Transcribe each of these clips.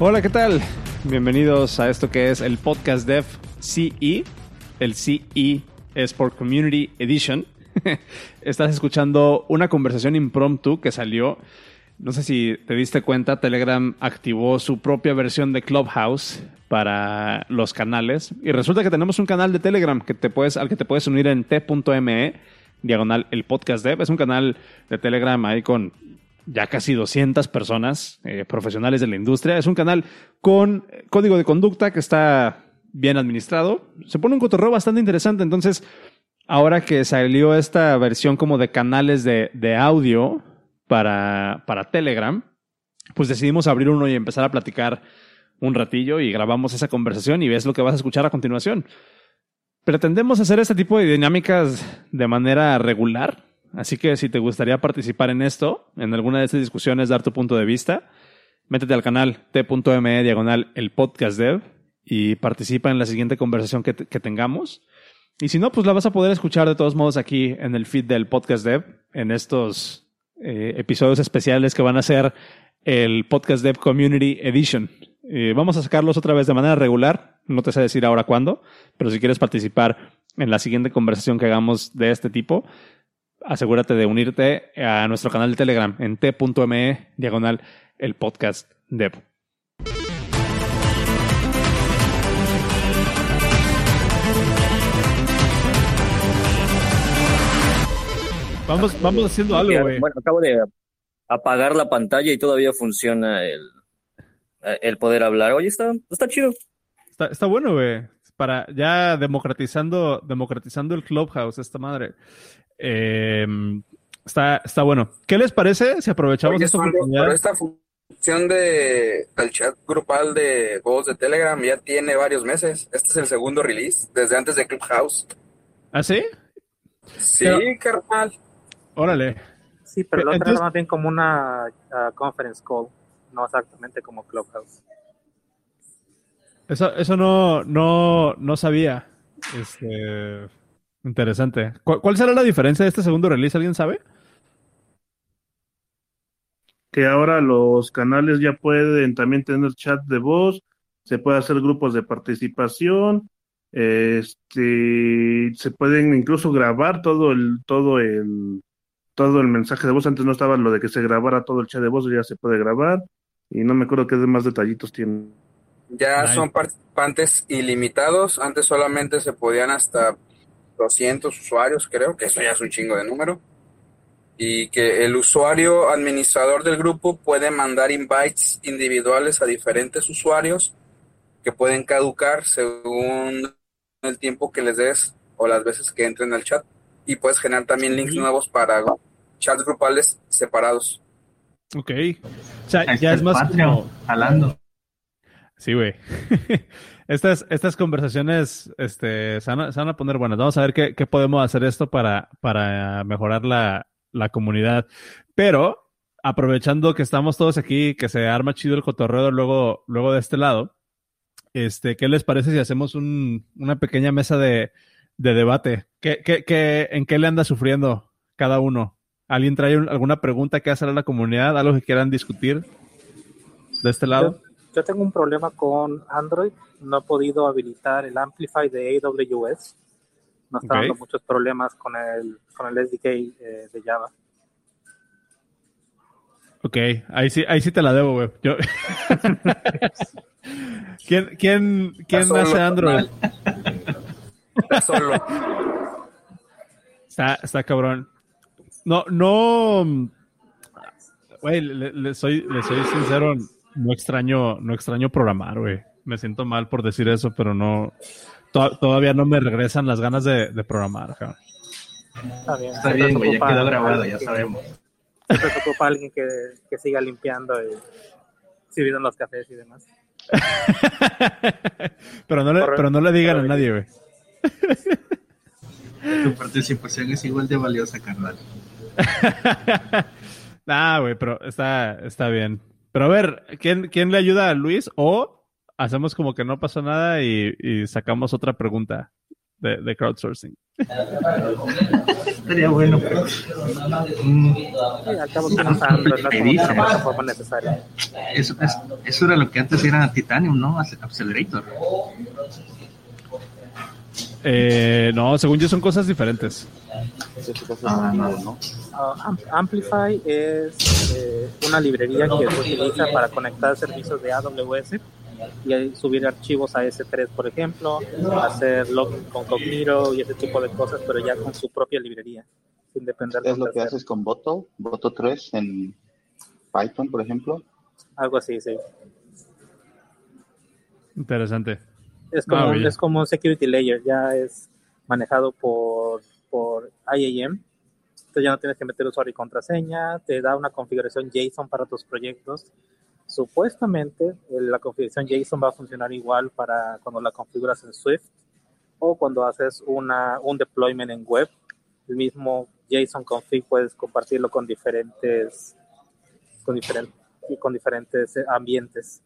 Hola, ¿qué tal? Bienvenidos a esto que es el podcast Dev CE. El CE es por Community Edition. Estás escuchando una conversación impromptu que salió. No sé si te diste cuenta, Telegram activó su propia versión de Clubhouse para los canales. Y resulta que tenemos un canal de Telegram que te puedes, al que te puedes unir en t.me, diagonal el podcast dev. Es un canal de Telegram ahí con ya casi 200 personas eh, profesionales de la industria. Es un canal con código de conducta que está bien administrado. Se pone un cotorreo bastante interesante. Entonces, ahora que salió esta versión como de canales de, de audio para, para Telegram, pues decidimos abrir uno y empezar a platicar un ratillo y grabamos esa conversación y ves lo que vas a escuchar a continuación. Pretendemos hacer este tipo de dinámicas de manera regular, así que si te gustaría participar en esto, en alguna de estas discusiones, dar tu punto de vista, métete al canal t.me diagonal el podcast dev y participa en la siguiente conversación que, tengamos. Y si no, pues la vas a poder escuchar de todos modos aquí en el feed del podcast dev, en estos eh, episodios especiales que van a ser el podcast dev community edition. Eh, vamos a sacarlos otra vez de manera regular. No te sé decir ahora cuándo, pero si quieres participar en la siguiente conversación que hagamos de este tipo, asegúrate de unirte a nuestro canal de Telegram en t.me diagonal el podcast dev. Vamos, vamos haciendo algo, güey. Bueno, acabo de apagar la pantalla y todavía funciona el, el poder hablar. Oye, está, está chido. Está, está bueno, güey. Para ya democratizando, democratizando el Clubhouse, esta madre. Eh, está, está bueno. ¿Qué les parece si aprovechamos Oye, esta oportunidad? Esta función de, del chat grupal de voz de Telegram ya tiene varios meses. Este es el segundo release, desde antes de Clubhouse. ¿Ah, sí? Sí, Pero- carnal. Órale. Sí, pero la otra Entonces- era más bien como una ah, conference call, no exactamente como Clubhouse. Eso, eso no, no, no sabía. Este, interesante. ¿Cuál, ¿Cuál será la diferencia de este segundo release? ¿Alguien sabe? que ahora los canales ya pueden también tener chat de voz, se puede hacer grupos de participación, este, se pueden incluso grabar todo el, todo el, todo el mensaje de voz. Antes no estaba lo de que se grabara todo el chat de voz, ya se puede grabar. Y no me acuerdo qué demás detallitos tienen. Ya Nice. son participantes ilimitados. Antes solamente se podían hasta 200 usuarios, creo, que eso ya es un chingo de número. Y que el usuario administrador del grupo puede mandar invites individuales a diferentes usuarios que pueden caducar según el tiempo que les des o las veces que entren al chat. Y puedes generar también links Sí. nuevos para chats grupales separados. Ok. O sea, ya es el más Patreon, como... jalando. Sí, güey. estas, estas conversaciones este, se, van a, poner buenas. Vamos a ver qué, qué podemos hacer esto para, para mejorar la, la comunidad. Pero, aprovechando que estamos todos aquí, que se arma chido el cotorreo luego, luego de este lado, este, ¿qué les parece si hacemos un, una pequeña mesa de, de debate? ¿Qué, qué, qué, ¿En qué le anda sufriendo cada uno? ¿Alguien trae un- alguna pregunta que hacer a la comunidad? ¿Algo que quieran discutir de este lado? Yo tengo un problema con Android, no he podido habilitar el Amplify de AWS. Nos está dando muchos problemas con el, con el SDK eh, de Java. Ok, ahí sí, ahí sí te la debo, güey. Yo... ¿Quién, quién, quién solo, hace Android? Está solo. Está, está cabrón. No, no. Güey, le, le soy, le soy sincero, no extraño, no extraño programar, güey. Me siento mal por decir eso, pero no. to- todavía no me regresan las ganas de, de programar, cabrón. Está bien. Está bien, güey, ya quedó grabado, ya que- sabemos. Se ocupa alguien que, que siga limpiando y sirviendo los cafés y demás. pero, no le, pero no le digan a nadie, güey. Tu participación es igual de valiosa, carnal. nah, güey, pero está, está bien. Pero a ver, ¿quién, ¿quién le ayuda a Luis? O hacemos como que no pasó nada y, y sacamos otra pregunta de, de crowdsourcing. Estaría bueno, pero. mm, eso, es- eso era lo que antes era Titanium, ¿no? Ac- Accelerator. Eh, no, según yo son cosas diferentes. Ah, no, Amplify es eh, una librería que se utiliza para conectar servicios de AWS y subir archivos a S3, por ejemplo, hacer login con Cognito y ese tipo de cosas, pero ya con su propia librería, sin depender de Es lo que haces con Boto, Boto 3 en Python, por ejemplo. Algo así, sí. Interesante. Es como, Ah, bien. es como un security layer, ya es manejado por, por IAM. Entonces ya no tienes que meter usuario y contraseña, te da una configuración JSON para tus proyectos. Supuestamente eh, la configuración JSON va a funcionar igual para cuando la configuras en Swift o cuando haces una, un deployment en web. El mismo JSON config puedes compartirlo con diferentes, con diferentes, con diferentes ambientes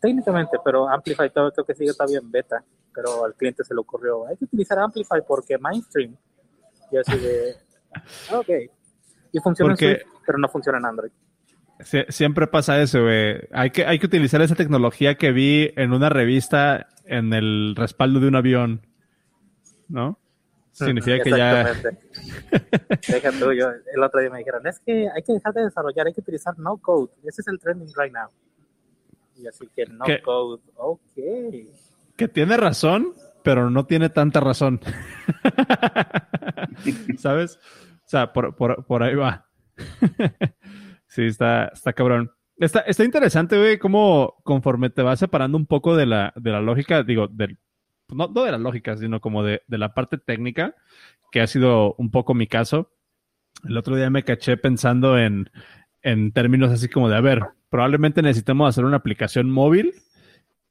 técnicamente, pero Amplify todavía creo que sigue todavía en beta, pero al cliente se le ocurrió, hay que utilizar Amplify porque Mainstream. Y así de, ok. Y funciona Porque- en Swift, pero no funciona en Android. Sie- siempre pasa eso, güey. Hay que, hay que utilizar esa tecnología que vi en una revista en el respaldo de un avión. ¿No? Significa que ya. Deja tú, yo, el otro día me dijeron, es que hay que dejar de desarrollar, hay que utilizar no code. Ese es el trending right now. Y así que no ¿Qué? code, ok. Que tiene razón, pero no tiene tanta razón. ¿Sabes? O sea, por, por, por ahí va. sí, está, está cabrón. Está, está interesante, güey, cómo conforme te vas separando un poco de la, de la lógica, digo, del, no, no de la lógica, sino como de, de la parte técnica, que ha sido un poco mi caso. El otro día me caché pensando en, en términos así como de, a ver, probablemente necesitemos hacer una aplicación móvil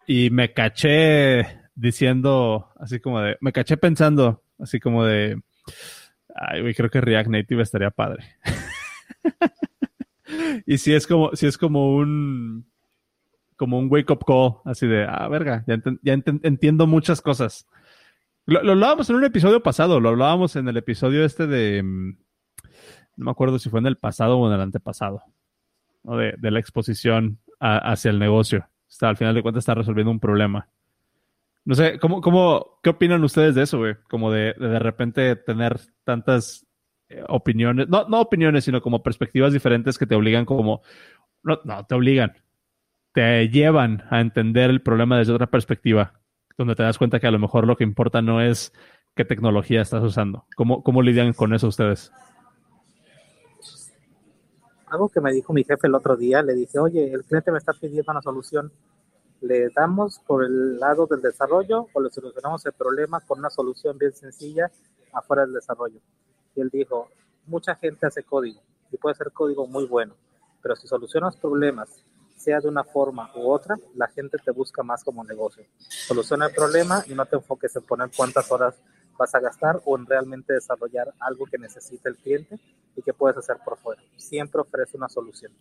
y me caché diciendo, así como de, me caché pensando, así como de, ay, creo que React Native estaría padre. y si es como, si es como un, como un wake up call, así de, ah, verga, ya, entiendo muchas cosas. Lo, lo hablábamos en un episodio pasado, lo hablábamos en el episodio este de, mm, no me acuerdo si fue en el pasado o en el antepasado, ¿no? de, de la exposición hacia el negocio. Está, al final de cuentas está resolviendo un problema. No sé, ¿cómo, cómo, ¿qué opinan ustedes de eso, güey? Como de, de de repente tener tantas eh, opiniones, no, no opiniones, sino como perspectivas diferentes que te obligan como, no, no, te obligan, te llevan a entender el problema desde otra perspectiva, donde te das cuenta que a lo mejor lo que importa no es qué tecnología estás usando. ¿Cómo, cómo lidian con eso ustedes? Algo que me dijo mi jefe el otro día, le dije, oye, el cliente me está pidiendo una solución. ¿Le damos por el lado del desarrollo o le solucionamos el problema con una solución bien sencilla afuera del desarrollo? Y él dijo, mucha gente hace código y puede ser código muy bueno, pero si solucionas problemas, sea de una forma u otra, la gente te busca más como negocio. Soluciona el problema y no te enfoques en poner cuántas horas vas a gastar o en realmente desarrollar algo que necesita el cliente y que puedes hacer por fuera. Siempre ofrece una solución.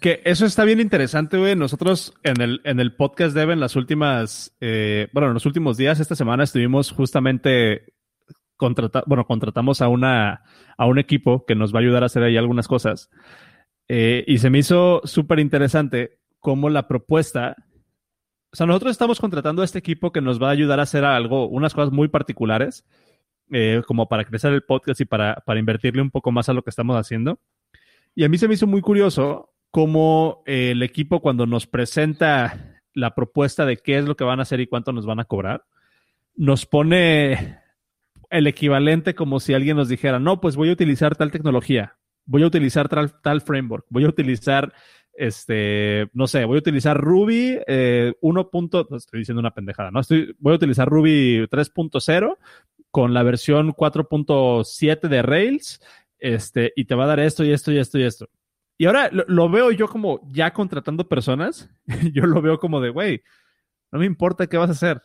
Que eso está bien interesante, güey. Nosotros en el, en el podcast en las últimas, eh, bueno, en los últimos días, esta semana estuvimos justamente contrata bueno, contratamos a una, a un equipo que nos va a ayudar a hacer ahí algunas cosas. Eh, y se me hizo súper interesante cómo la propuesta, o sea, nosotros estamos contratando a este equipo que nos va a ayudar a hacer algo, unas cosas muy particulares, eh, como para crecer el podcast y para, para invertirle un poco más a lo que estamos haciendo. Y a mí se me hizo muy curioso cómo eh, el equipo cuando nos presenta la propuesta de qué es lo que van a hacer y cuánto nos van a cobrar, nos pone el equivalente como si alguien nos dijera, no, pues voy a utilizar tal tecnología, voy a utilizar tal, tal framework, voy a utilizar, este, no sé, voy a utilizar Ruby eh, 1. no, estoy diciendo una pendejada, ¿no? Estoy, voy a utilizar Ruby 3.0 con la versión 4.7 de Rails, este, y te va a dar esto y esto y esto y esto. Y ahora lo, veo yo como ya contratando personas, yo lo veo como de, güey, no me importa qué vas a hacer,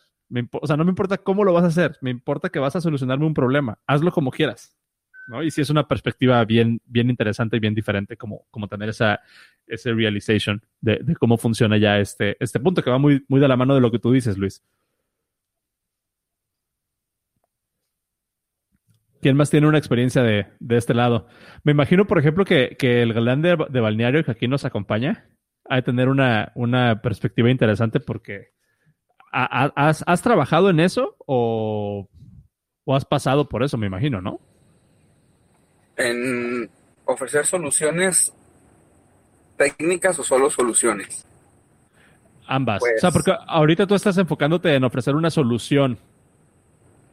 o sea, no me importa cómo lo vas a hacer, me importa que vas a solucionarme un problema, hazlo como quieras. Y sí es una perspectiva bien, bien interesante y bien diferente como, como tener esa, ese realization de, cómo funciona ya este, este punto que va muy, muy de la mano de lo que tú dices, Luis. ¿Quién más tiene una experiencia de, de este lado? Me imagino, por ejemplo, que, que el galán de, balneario que aquí nos acompaña ha de tener una, una perspectiva interesante porque ¿ha- ha- ¿has, has trabajado en eso o, o has pasado por eso, me imagino, ¿no? En ofrecer soluciones técnicas o solo soluciones. Ambas. Pues- o sea, porque ahorita tú estás enfocándote en ofrecer una solución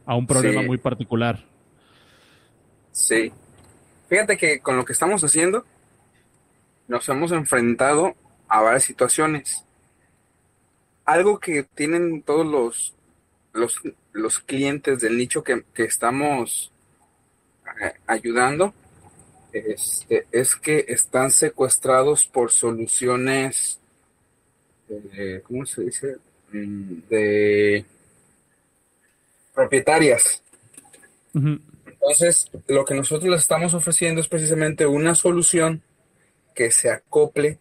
a un problema Sí. muy particular. Sí. Fíjate que con lo que estamos haciendo, nos hemos enfrentado a varias situaciones. Algo que tienen todos los, los, los clientes del nicho que, que estamos ayudando, este, es que están secuestrados por soluciones, eh, ¿cómo se dice? Mm, De propietarias. Entonces, lo que nosotros les estamos ofreciendo es precisamente una solución que se acople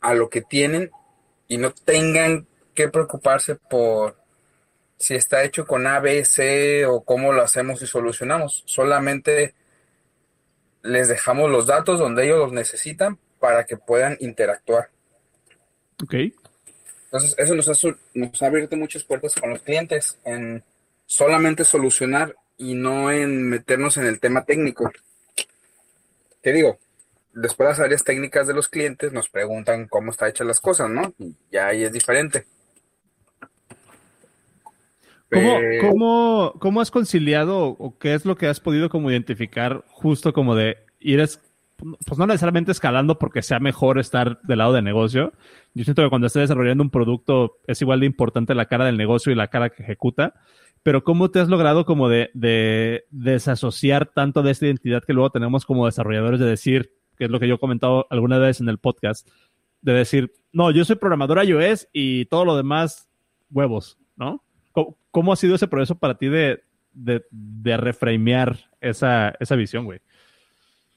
a lo que tienen y no tengan que preocuparse por si está hecho con A, B, C o cómo lo hacemos y solucionamos. Solamente les dejamos los datos donde ellos los necesitan para que puedan interactuar. Ok. Entonces, eso nos ha, su- nos ha abierto muchas puertas con los clientes en solamente solucionar y no en meternos en el tema técnico. Te digo, después las áreas técnicas de los clientes nos preguntan cómo está hechas las cosas, ¿no? Y ya ahí es diferente. ¿Cómo, cómo, cómo has conciliado o- qué es lo que has podido como identificar justo como de ir, es, pues no necesariamente escalando porque sea mejor estar del lado de negocio? Yo siento que cuando estés desarrollando un producto es igual de importante la cara del negocio y la cara que ejecuta, pero ¿cómo te has logrado como de, de desasociar tanto de esta identidad que luego tenemos como desarrolladores de decir, que es lo que yo he comentado alguna vez en el podcast, de decir, no, yo soy programador iOS y todo lo demás huevos, ¿no? ¿Cómo, cómo ha sido ese proceso para ti de, de, de reframear esa, esa visión, güey?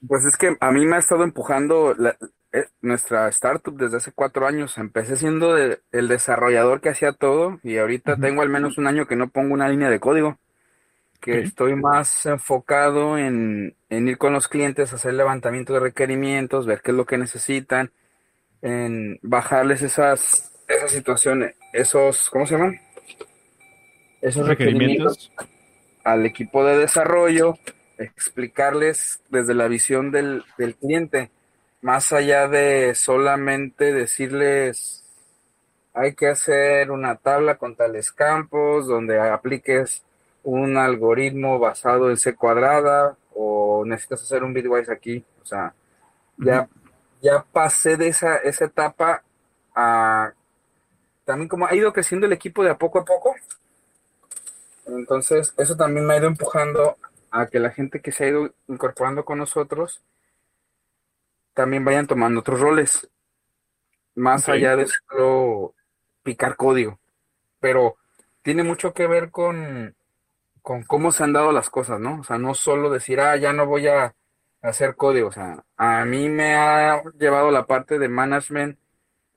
Pues es que a mí me ha estado empujando la- eh, nuestra startup desde hace cuatro años. Empecé siendo de- el desarrollador que hacía todo y ahorita Ujú. tengo al menos un año que no pongo una línea de código. Que estoy más enfocado en, en ir con los clientes, hacer levantamiento de requerimientos, ver qué es lo que necesitan, en bajarles esas, esas situaciones, esos, ¿cómo se llaman? Esos requerimientos Requerimientos. al equipo de desarrollo, explicarles desde la visión del, del cliente, más allá de solamente decirles, hay que hacer una tabla con tales campos, donde apliques un algoritmo basado en C cuadrada, o necesitas hacer un bitwise aquí, o sea, ya, ya pasé de esa, esa etapa a también como ha ido creciendo el equipo de a poco a poco, entonces, eso también me ha ido empujando a que la gente que se ha ido incorporando con nosotros también vayan tomando otros roles, más allá de solo picar código. Pero tiene mucho que ver con, con cómo se han dado las cosas, ¿no? O sea, no solo decir, ah, ya no voy a hacer código. O sea, a mí me ha llevado la parte de management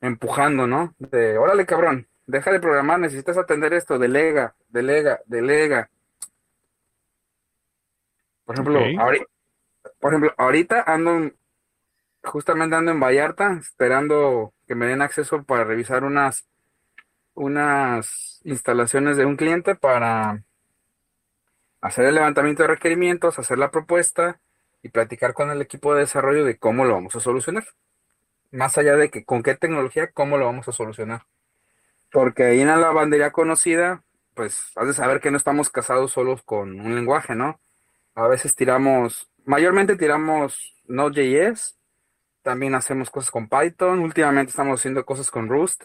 empujando, ¿no? De, órale, cabrón, deja de programar, necesitas atender esto, delega, delega, delega. Por ejemplo, Ok. ahori- por ejemplo, ahorita ando, en- justamente ando en Vallarta, esperando que me den acceso para revisar unas, unas instalaciones de un cliente para hacer el levantamiento de requerimientos, hacer la propuesta y platicar con el equipo de desarrollo de cómo lo vamos a solucionar. Más allá de que con qué tecnología, cómo lo vamos a solucionar. Porque ahí en la lavandería conocida, pues has de saber que no estamos casados solos con un lenguaje, ¿no? A veces tiramos, mayormente tiramos Node.js, también hacemos cosas con Python, últimamente estamos haciendo cosas con Rust.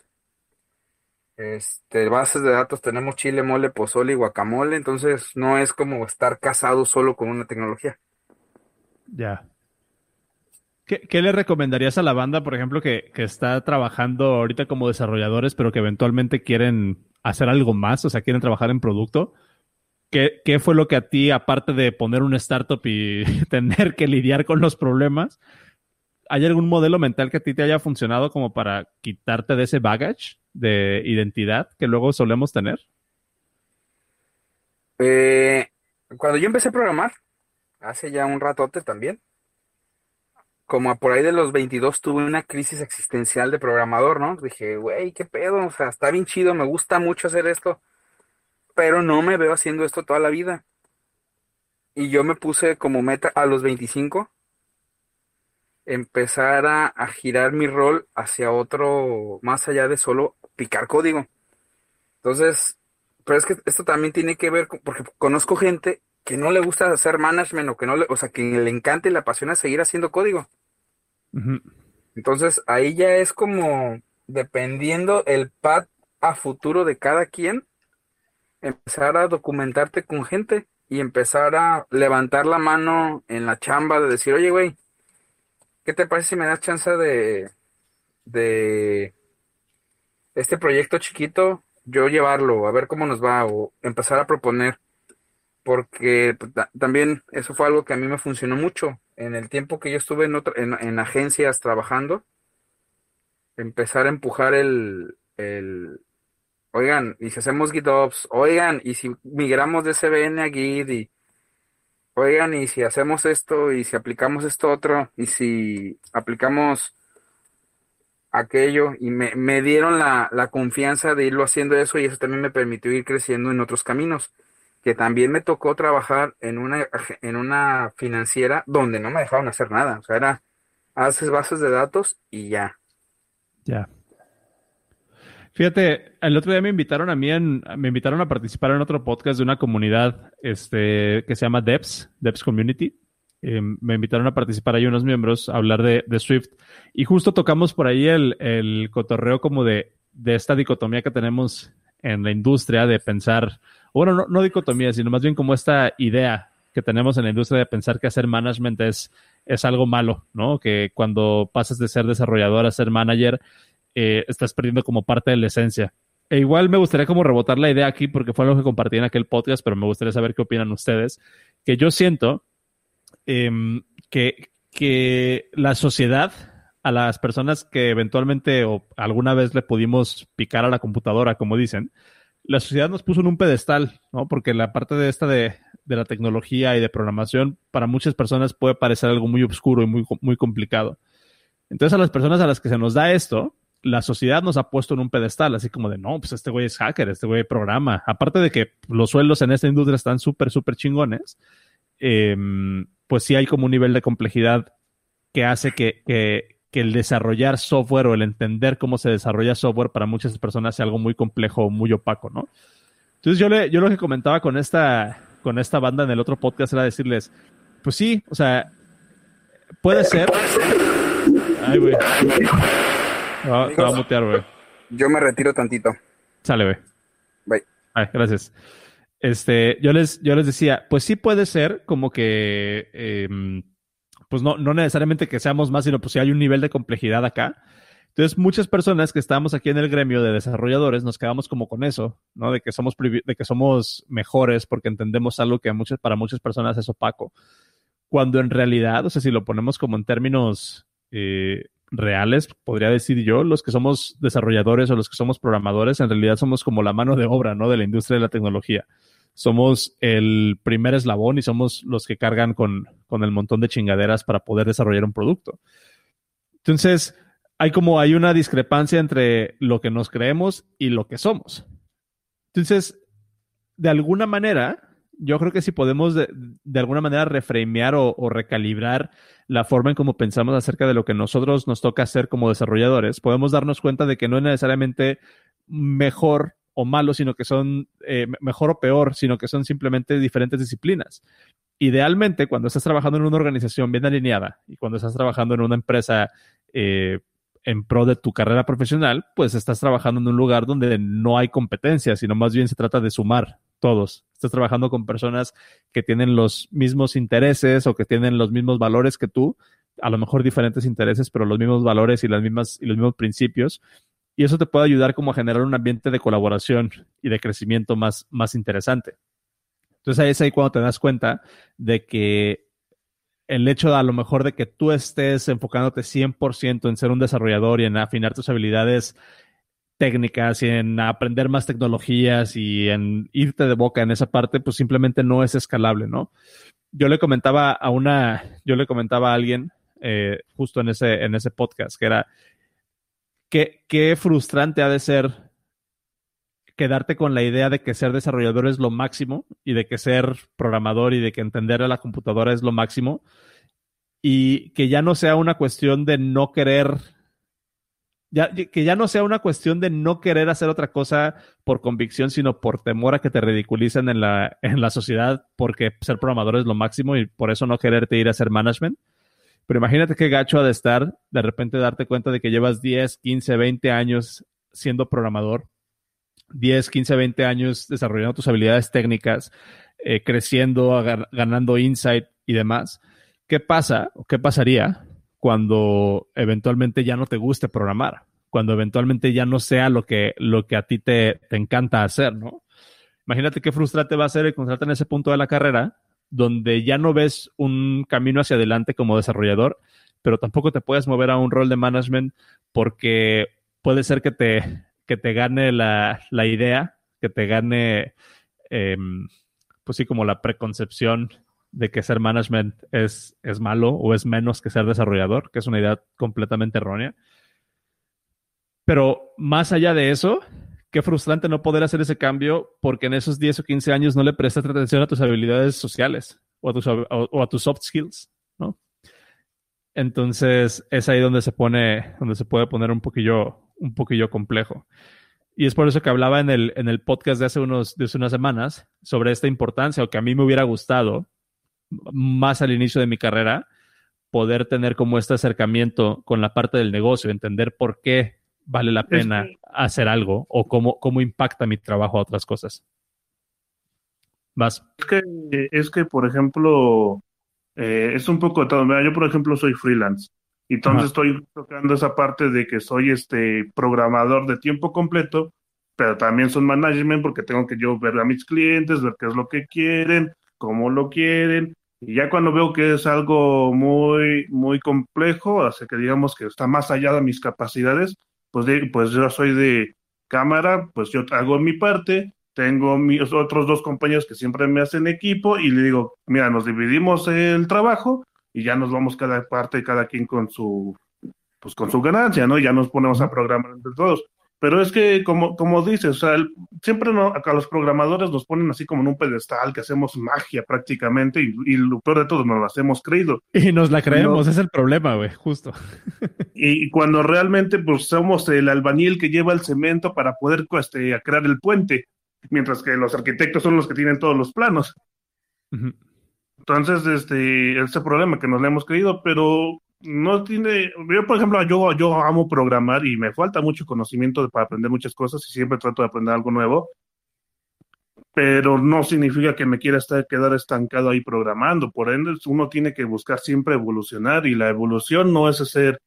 Este, bases de datos tenemos chile, mole, pozole y guacamole, entonces no es como estar casado solo con una tecnología. Ya. ¿Qué, qué le recomendarías a la banda, por ejemplo, que, que está trabajando ahorita como desarrolladores, pero que eventualmente quieren hacer algo más, o sea, quieren trabajar en producto? ¿Qué, qué fue lo que a ti, aparte de poner una startup y tener que lidiar con los problemas, ¿hay algún modelo mental que a ti te haya funcionado como para quitarte de ese baggage de identidad que luego solemos tener? Eh, cuando yo empecé a programar, hace ya un ratote también. Como a por ahí de los 22 tuve una crisis existencial de programador, ¿no? Dije, güey, qué pedo, o sea, está bien chido, me gusta mucho hacer esto, pero no me veo haciendo esto toda la vida. Y yo me puse como meta a los 25 empezar a, a girar mi rol hacia otro, más allá de solo picar código. Entonces, pero es que esto también tiene que ver con, porque conozco gente que no le gusta hacer management o que no le, o sea, que le encanta y le apasiona seguir haciendo código. Entonces, ahí ya es como dependiendo el pad a futuro de cada quien, empezar a documentarte con gente y empezar a levantar la mano en la chamba de decir, oye, güey, ¿qué te parece si me das chance de, de este proyecto chiquito, yo llevarlo, a ver cómo nos va, o empezar a proponer? Porque pues, ta- también eso fue algo que a mí me funcionó mucho. En el tiempo que yo estuve en, en, en agencias trabajando, empezar a empujar el, el, oigan, y si hacemos GitOps, oigan, y si migramos de CBN a Git, y oigan, y si hacemos esto, y si aplicamos esto otro, y si aplicamos aquello, y me, me dieron la, la confianza de irlo haciendo eso, y eso también me permitió ir creciendo en otros caminos, que también me tocó trabajar en una, en una financiera donde no me dejaron hacer nada, o sea, era, haces bases de datos y ya. Ya. Fíjate, el otro día me invitaron a mí en, me invitaron a participar en otro podcast de una comunidad este, que se llama Devs, Devs Community. Eh, me invitaron a participar ahí unos miembros a hablar de, de Swift y justo tocamos por ahí el, el cotorreo como de, de esta dicotomía que tenemos en la industria de pensar, bueno, no, no dicotomía, sino más bien como esta idea que tenemos en la industria de pensar que hacer management es, es algo malo, ¿no? Que cuando pasas de ser desarrollador a ser manager, eh, estás perdiendo como parte de la esencia. E igual me gustaría como rebotar la idea aquí porque fue algo que compartí en aquel podcast, pero me gustaría saber qué opinan ustedes. Que yo siento em, que, que la sociedad, a las personas que eventualmente o alguna vez le pudimos picar a la computadora, como dicen, la sociedad nos puso en un pedestal, ¿no? Porque la parte de esta de, de la tecnología y de programación para muchas personas puede parecer algo muy oscuro y muy, muy complicado. Entonces a las personas a las que se nos da esto, la sociedad nos ha puesto en un pedestal, así como de, no, pues este güey es hacker, este güey programa. Aparte de que los sueldos en esta industria están súper, súper chingones, eh, pues sí hay como un nivel de complejidad que hace que, que, que, el desarrollar software o el entender cómo se desarrolla software para muchas personas sea algo muy complejo, muy opaco, ¿no? Entonces yo, le, yo lo que comentaba con esta, con esta banda en el otro podcast era decirles, pues sí, o sea, puede ser... Ay, güey. Te va, a mutear, güey. Yo me retiro tantito. Sale, güey. Bye. Ay, gracias. Este, yo les, yo les decía, pues sí puede ser como que, eh, pues no, no necesariamente que seamos más, sino pues si hay un nivel de complejidad acá. Entonces, muchas personas que estamos aquí en el gremio de desarrolladores nos quedamos como con eso, ¿no? De que somos, de que somos mejores porque entendemos algo que para muchas personas es opaco. Cuando en realidad, o sea, si lo ponemos como en términos eh, reales, podría decir yo, los que somos desarrolladores o los que somos programadores, en realidad somos como la mano de obra, ¿no? De la industria de la tecnología. Somos el primer eslabón y somos los que cargan con, con el montón de chingaderas para poder desarrollar un producto. Entonces, hay como hay una discrepancia entre lo que nos creemos y lo que somos. Entonces, de alguna manera, yo creo que si podemos de, de alguna manera reframear o, o, recalibrar la forma en cómo pensamos acerca de lo que nosotros nos toca hacer como desarrolladores, podemos darnos cuenta de que no es necesariamente mejor o malo, sino que son eh, mejor o peor, sino que son simplemente diferentes disciplinas. Idealmente, cuando estás trabajando en una organización bien alineada y cuando estás trabajando en una empresa eh, en pro de tu carrera profesional, pues estás trabajando en un lugar donde no hay competencia, sino más bien se trata de sumar todos. Estás trabajando con personas que tienen los mismos intereses o que tienen los mismos valores que tú, a lo mejor diferentes intereses, pero los mismos valores y, las mismas, y los mismos principios. Y eso te puede ayudar como a generar un ambiente de colaboración y de crecimiento más, más interesante. Entonces ahí es ahí cuando te das cuenta de que el hecho de a lo mejor de que tú estés enfocándote 100% en ser un desarrollador y en afinar tus habilidades técnicas y en aprender más tecnologías y en irte de boca en esa parte, pues simplemente no es escalable, ¿no? Yo le comentaba a una, yo le comentaba a alguien eh, justo en ese, en ese podcast, que era, qué, frustrante ha de ser quedarte con la idea de que ser desarrollador es lo máximo y de que ser programador y de que entender a la computadora es lo máximo y que ya no sea una cuestión de no querer ya, que ya no sea una cuestión de no querer hacer otra cosa por convicción, sino por temor a que te ridiculicen en la, en la sociedad porque ser programador es lo máximo y por eso no quererte ir a hacer management. Pero imagínate qué gacho ha de estar de repente darte cuenta de que llevas 10, 15, 20 años siendo programador, 10, 15, 20 años desarrollando tus habilidades técnicas, eh, creciendo, ganando insight y demás. ¿Qué pasa o qué pasaría cuando eventualmente ya no te guste programar, cuando eventualmente ya no sea lo que, lo que a ti te, te encanta hacer, ¿no? Imagínate qué frustrante va a ser encontrarte en ese punto de la carrera donde ya no ves un camino hacia adelante como desarrollador, pero tampoco te puedes mover a un rol de management porque puede ser que te, que te gane la, la idea, que te gane, eh, pues sí, como la preconcepción de que ser management es, es malo o es menos que ser desarrollador, que es una idea completamente errónea. Pero más allá de eso, qué frustrante no poder hacer ese cambio porque en esos 10 o 15 años no le prestas atención a tus habilidades sociales o a tus, o a tus soft skills, ¿no? Entonces es ahí donde se pone, donde se puede poner un poquillo, un poquillo complejo. Y es por eso que hablaba en el, en el podcast de hace, unos, de hace unas semanas sobre esta importancia, o que a mí me hubiera gustado más al inicio de mi carrera, poder tener como este acercamiento con la parte del negocio, entender por qué vale la pena hacer algo o cómo, cómo impacta mi trabajo a otras cosas. Vas. Es que, es que por ejemplo, eh, es un poco todo. yo, por ejemplo, soy freelance. Entonces estoy tocando esa parte de que soy este programador de tiempo completo, pero también soy management porque tengo que yo ver a mis clientes, ver qué es lo que quieren, cómo lo quieren. Y ya cuando veo que es algo muy, muy complejo, así que digamos que está más allá de mis capacidades, pues, pues yo soy de cámara, pues yo hago mi parte, tengo mis otros dos compañeros que siempre me hacen equipo y le digo, mira, nos dividimos el trabajo y ya nos vamos cada parte, cada quien con su, pues con su ganancia, ¿no? Ya nos ponemos a programar entre todos. Pero es que, como, como dices, o sea, siempre no, acá los programadores nos ponen así como en un pedestal, que hacemos magia prácticamente, y, lo peor de todo, nos lo hacemos creído. Y nos la creemos, es el problema, güey, justo. Y, cuando realmente, pues, somos el albañil que lleva el cemento para poder este, crear el puente, mientras que los arquitectos son los que tienen todos los planos. Entonces, este, ese problema que nos le hemos creído, pero no tiene, yo por ejemplo, yo, yo amo programar y me falta mucho conocimiento para aprender muchas cosas y siempre trato de aprender algo nuevo, pero no significa que me quiera estar, quedar estancado ahí programando, por ende uno tiene que buscar siempre evolucionar y la evolución no es ser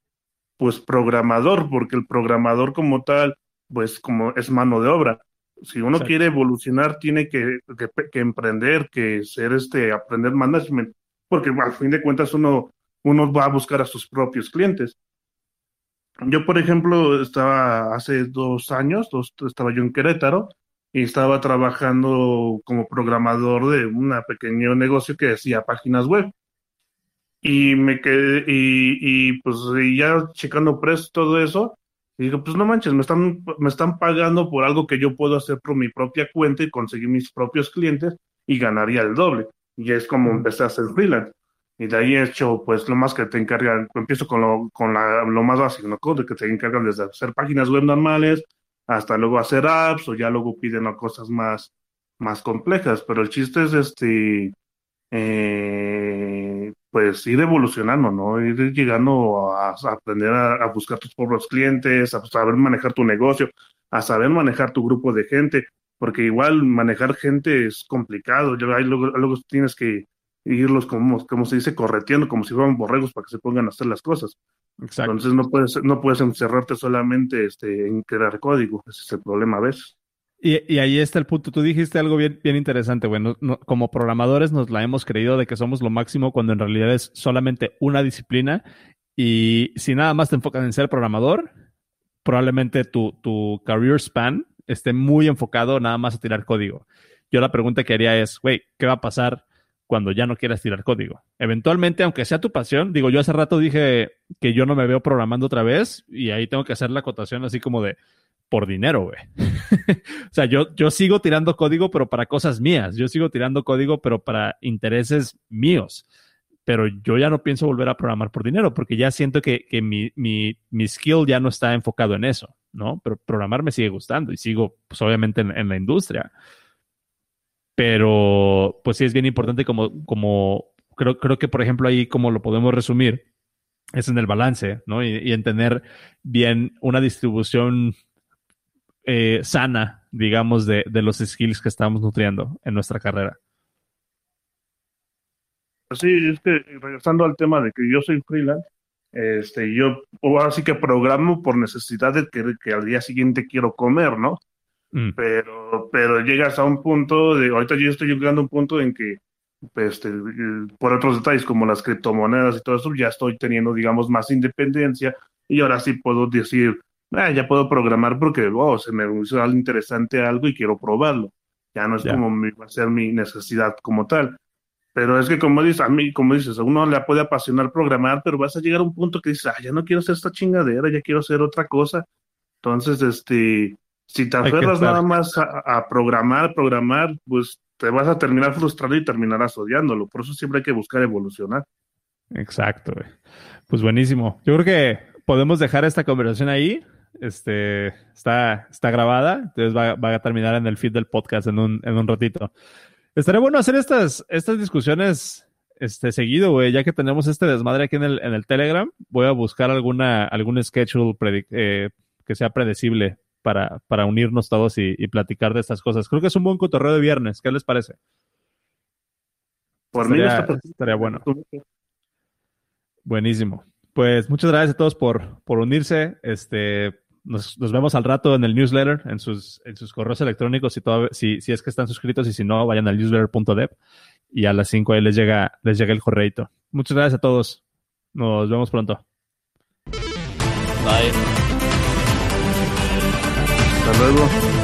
pues programador, porque el programador como tal, pues como es mano de obra. Si uno quiere evolucionar, tiene que, que, que emprender, que ser este, aprender management, porque al fin de cuentas uno uno va a buscar a sus propios clientes. Yo, por ejemplo, estaba hace dos años, estaba yo en Querétaro y estaba trabajando como programador de un pequeño negocio que decía páginas web. Y me quedé, y, y pues ya checando precios, todo eso, y digo, pues no manches, me están, me están pagando por algo que yo puedo hacer por mi propia cuenta y conseguir mis propios clientes y ganaría el doble. Y es como empecé a hacer freelance. Y de ahí he hecho, pues, lo más que te encargan, empiezo con lo, con la, lo más básico, ¿no? Que te encargan desde hacer páginas web normales hasta luego hacer apps o ya luego piden cosas más, más complejas. Pero el chiste es, este, eh, pues, ir evolucionando, ¿no? Ir llegando a, aprender a, buscar tus propios clientes, a saber manejar tu negocio, a saber manejar tu grupo de gente, porque igual manejar gente es complicado. luego, luego tienes que irlos como, como se dice, correteando, como si fueran borregos para que se pongan a hacer las cosas. Entonces no puedes, no puedes encerrarte solamente este, en crear código, ese es el problema a veces. Y, y, ahí está el punto. Tú dijiste algo bien, bien interesante, bueno, como programadores nos la hemos creído de que somos lo máximo cuando en realidad es solamente una disciplina y si nada más te enfocas en ser programador, probablemente tu, tu career span esté muy enfocado nada más a tirar código. Yo la pregunta que haría es, güey, ¿qué va a pasar cuando ya no quieras tirar código? Eventualmente, aunque sea tu pasión, digo, yo hace rato dije que yo no me veo programando otra vez y ahí tengo que hacer la acotación así como de por dinero, güey. o sea, yo, yo sigo tirando código, pero para cosas mías. Yo sigo tirando código, pero para intereses míos pero yo ya no pienso volver a programar por dinero porque ya siento que, que mi, mi, mi, skill ya no está enfocado en eso, ¿no? Pero programar me sigue gustando y sigo, pues obviamente, en, en la industria. Pero, pues sí es bien importante como, como creo, creo que, por ejemplo, ahí como lo podemos resumir, es en el balance, ¿no? Y, en tener bien una distribución eh, sana, digamos, de, de los skills que estamos nutriendo en nuestra carrera. Sí, es que regresando al tema de que yo soy freelance, este, yo ahora sí que programo por necesidad de que al día siguiente quiero comer, ¿no? Mm. Pero, pero llegas a un punto de, ahorita yo estoy llegando a un punto en que, este, por otros detalles como las criptomonedas y todo eso, ya estoy teniendo, digamos, más independencia y ahora sí puedo decir, ah, ya puedo programar porque, oh, se me hizo algo interesante algo y quiero probarlo. Ya no es como mi, va a ser mi necesidad como tal. Pero es que como dices, a mí, como dices, a uno le puede apasionar programar, pero vas a llegar a un punto que dices, ah, ya no quiero hacer esta chingadera, ya quiero hacer otra cosa. Entonces, este, si te aferras nada más a, a, programar, programar, pues te vas a terminar frustrado y terminarás odiándolo. Por eso siempre hay que buscar evolucionar. Exacto. Pues buenísimo. Yo creo que podemos dejar esta conversación ahí. Este está, está grabada, entonces va, va a terminar en el feed del podcast en un, en un ratito. Estaría bueno hacer estas, estas discusiones este, seguido, güey, ya que tenemos este desmadre aquí en el, en el Telegram. Voy a buscar alguna, algún schedule eh, que sea predecible para, para unirnos todos y, y, platicar de estas cosas. Creo que es un buen cotorreo de viernes. ¿Qué les parece? Por estaría, mí estaría bueno. Buenísimo. Pues muchas gracias a todos por, por unirse. Este, nos, nos, vemos al rato en el newsletter, en sus, en sus correos electrónicos, si, todo, si, si es que están suscritos y si no, vayan al newsletter.dev y a las 5 ahí les llega, les llega el correito. Muchas gracias a todos. Nos vemos pronto. Bye. Hasta luego.